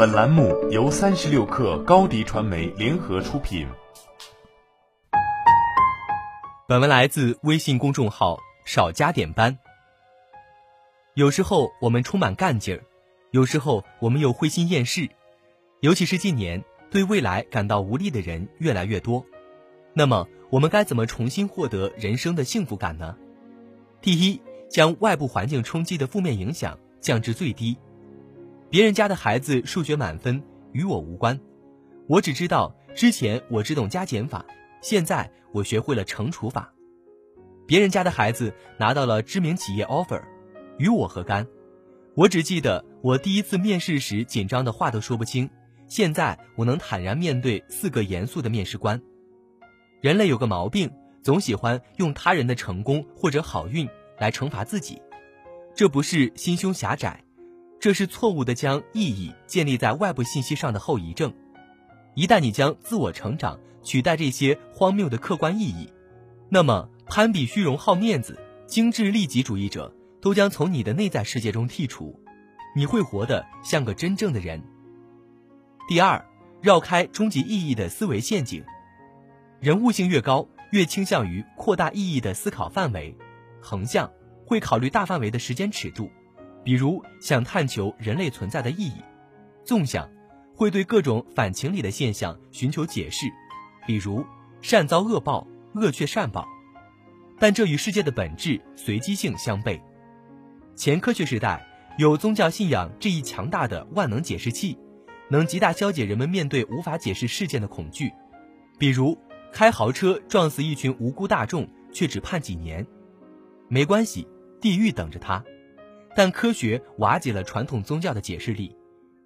本栏目由三十六氪高低传媒联合出品。本文来自微信公众号“少加点班”。有时候我们充满干劲儿，有时候我们又灰心厌世，尤其是近年，对未来感到无力的人越来越多。那么，我们该怎么重新获得人生的幸福感呢？第一，将外部环境冲击的负面影响降至最低。别人家的孩子数学满分，与我无关。我只知道之前我只懂加减法，现在我学会了乘除法。别人家的孩子拿到了知名企业 offer，与我何干？我只记得我第一次面试时紧张的话都说不清，现在我能坦然面对四个严肃的面试官。人类有个毛病，总喜欢用他人的成功或者好运来惩罚自己，这不是心胸狭窄。这是错误的将意义建立在外部信息上的后遗症。一旦你将自我成长取代这些荒谬的客观意义，那么攀比、虚荣、好面子、精致利己主义者都将从你的内在世界中剔除，你会活得像个真正的人。第二，绕开终极意义的思维陷阱。人悟性越高，越倾向于扩大意义的思考范围。横向会考虑大范围的时间尺度。比如想探求人类存在的意义，纵向会对各种反情理的现象寻求解释，比如善遭恶报，恶却善报。但这与世界的本质随机性相悖。前科学时代有宗教信仰这一强大的万能解释器，能极大消解人们面对无法解释事件的恐惧。比如开豪车撞死一群无辜大众，却只判几年，没关系，地狱等着他。但科学瓦解了传统宗教的解释力，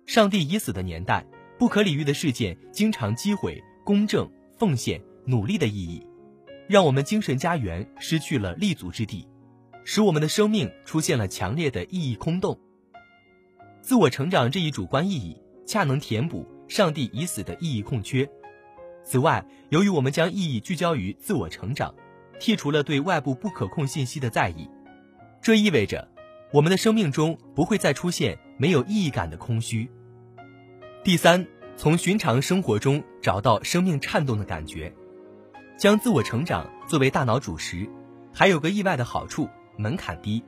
上帝已死的年代，不可理喻的事件经常击毁公正、奉献、努力的意义，让我们精神家园失去了立足之地，使我们的生命出现了强烈的意义空洞。自我成长这一主观意义，恰能填补上帝已死的意义空缺。此外，由于我们将意义聚焦于自我成长，剔除了对外部不可控信息的在意，这意味着。我们的生命中不会再出现没有意义感的空虚。第三，从寻常生活中找到生命颤动的感觉，将自我成长作为大脑主食，还有个意外的好处：门槛低。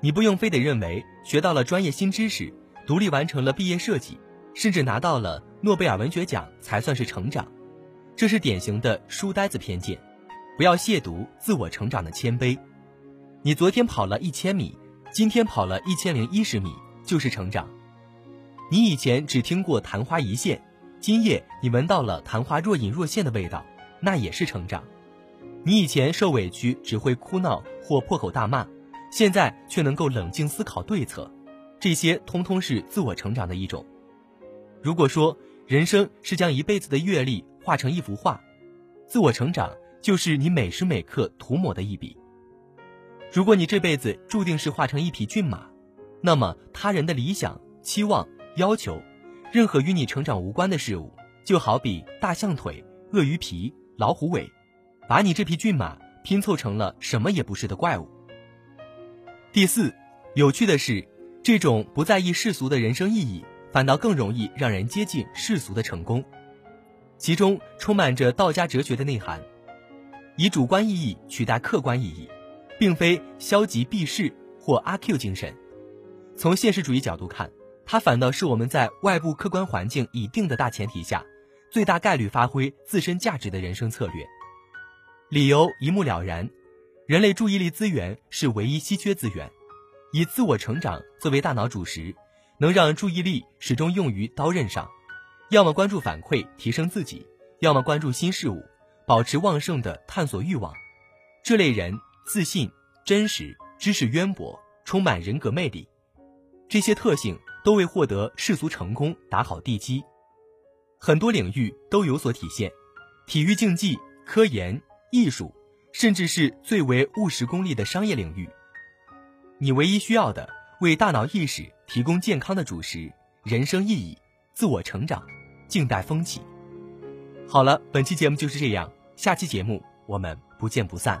你不用非得认为学到了专业新知识，独立完成了毕业设计，甚至拿到了诺贝尔文学奖才算是成长，这是典型的书呆子偏见。不要亵渎自我成长的谦卑。你昨天跑了一千米。今天跑了一千零一十米，就是成长。你以前只听过昙花一现，今夜你闻到了昙花若隐若现的味道，那也是成长。你以前受委屈只会哭闹或破口大骂，现在却能够冷静思考对策，这些通通是自我成长的一种。如果说人生是将一辈子的阅历画成一幅画，自我成长就是你每时每刻涂抹的一笔。如果你这辈子注定是化成一匹骏马，那么他人的理想、期望、要求，任何与你成长无关的事物，就好比大象腿、鳄鱼皮、老虎尾，把你这匹骏马拼凑成了什么也不是的怪物。第四，有趣的是，这种不在意世俗的人生意义，反倒更容易让人接近世俗的成功，其中充满着道家哲学的内涵，以主观意义取代客观意义。并非消极避世或阿 Q 精神，从现实主义角度看，它反倒是我们在外部客观环境已定的大前提下，最大概率发挥自身价值的人生策略。理由一目了然：人类注意力资源是唯一稀缺资源，以自我成长作为大脑主食，能让注意力始终用于刀刃上，要么关注反馈提升自己，要么关注新事物，保持旺盛的探索欲望。这类人。自信、真实、知识渊博、充满人格魅力，这些特性都为获得世俗成功打好地基。很多领域都有所体现，体育竞技、科研、艺术，甚至是最为务实功利的商业领域。你唯一需要的，为大脑意识提供健康的主食，人生意义、自我成长，静待风起。好了，本期节目就是这样，下期节目我们不见不散。